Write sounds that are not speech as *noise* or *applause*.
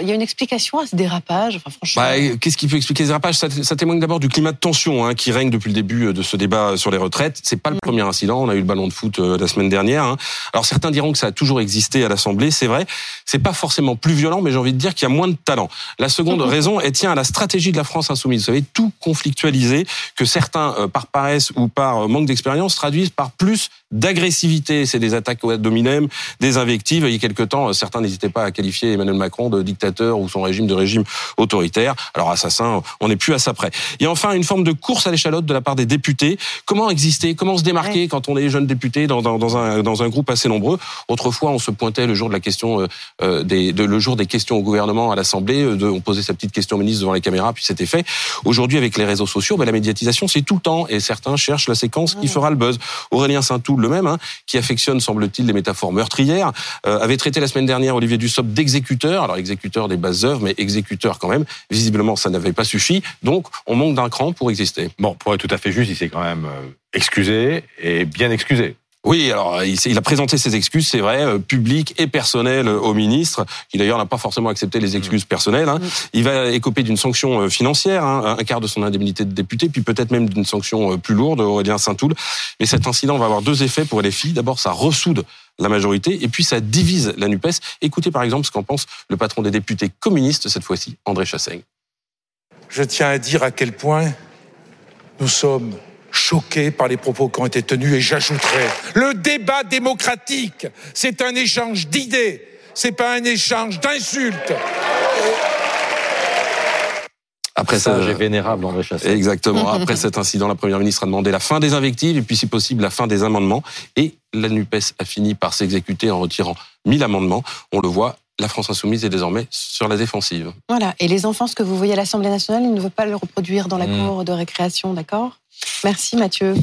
il y a une explication à ce dérapage enfin, franchement... Bah, Qu'est-ce qui peut expliquer ce dérapage? Ça, ça, témoigne d'abord du climat de tension hein, qui règne depuis le début de ce débat sur les retraites. C'est pas le premier incident. On a eu le ballon de foot euh, la semaine dernière. Hein. Alors certains diront que ça a toujours existé à l'Assemblée. C'est vrai. C'est pas forcément plus violent, mais j'ai envie de dire qu'il y a moins de talent. La seconde raison, elle tient à la stratégie de la France insoumise. Vous savez, tout conflictualiser, que certains, euh, par paresse ou par euh, manque d'expérience, traduisent par plus d'agressivité. C'est des attaques au dominem, des invectives. Il y a quelque temps, certains n'hésitaient pas à qualifier Emmanuel Macron de dictateur ou son régime de régime autoritaire. Alors assassin, on n'est plus à ça près. Il y a enfin une forme de course à l'échalote de la part des députés. Comment exister? Comment se démarquer quand on est jeune député dans, dans, dans, un, dans un groupe assez nombreux? Autrefois, on se pointait le jour de la question, euh, euh des, de, le jour des questions au gouvernement à l'Assemblée. Euh, on posait sa petite question au ministre devant les caméras, puis c'était fait. Aujourd'hui, avec les réseaux sociaux, ben, la médiatisation, c'est tout le temps, et certains cherchent la séquence qui fera le buzz. Aurélien Saint-Toul, le même, hein, qui affectionne, semble-t-il, les métaphores meurtrières, euh, avait traité la semaine dernière Olivier Dussopt d'exécuteur. Alors exécuteur des bases œuvres, mais exécuteur quand même. Visiblement, ça n'avait pas suffi. Donc, on manque d'un cran pour exister. Bon, pour être tout à fait juste, il s'est quand même euh, excusé et bien excusé. Oui, alors il a présenté ses excuses, c'est vrai, euh, publiques et personnelles euh, au ministre, qui d'ailleurs n'a pas forcément accepté les excuses personnelles. Hein. Mm. Il va écoper d'une sanction financière, hein, un quart de son indemnité de député, puis peut-être même d'une sanction plus lourde, Aurélien Saint-Toul. Mais cet incident va avoir deux effets pour les filles. D'abord, ça ressoude la majorité, et puis ça divise la NUPES. Écoutez par exemple ce qu'en pense le patron des députés communistes, cette fois-ci, André Chassaigne. Je tiens à dire à quel point nous sommes choqués par les propos qui ont été tenus, et j'ajouterai, le débat démocratique, c'est un échange d'idées, c'est pas un échange d'insultes. Après ça, j'ai vénérable André. Exactement. *laughs* Après cet incident, la première ministre a demandé la fin des invectives et puis, si possible, la fin des amendements. Et la Nupes a fini par s'exécuter en retirant 1000 amendements. On le voit, la France insoumise est désormais sur la défensive. Voilà. Et les enfants, ce que vous voyez à l'Assemblée nationale, ils ne veulent pas le reproduire dans la hmm. cour de récréation, d'accord? Merci Mathieu.